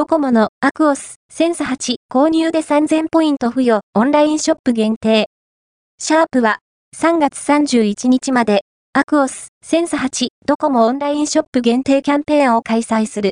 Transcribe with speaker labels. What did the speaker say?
Speaker 1: ドコモのアクオスセンス8購入で3000ポイント付与オンラインショップ限定。シャープは3月31日までアクオスセンス8ドコモオンラインショップ限定キャンペーンを開催する。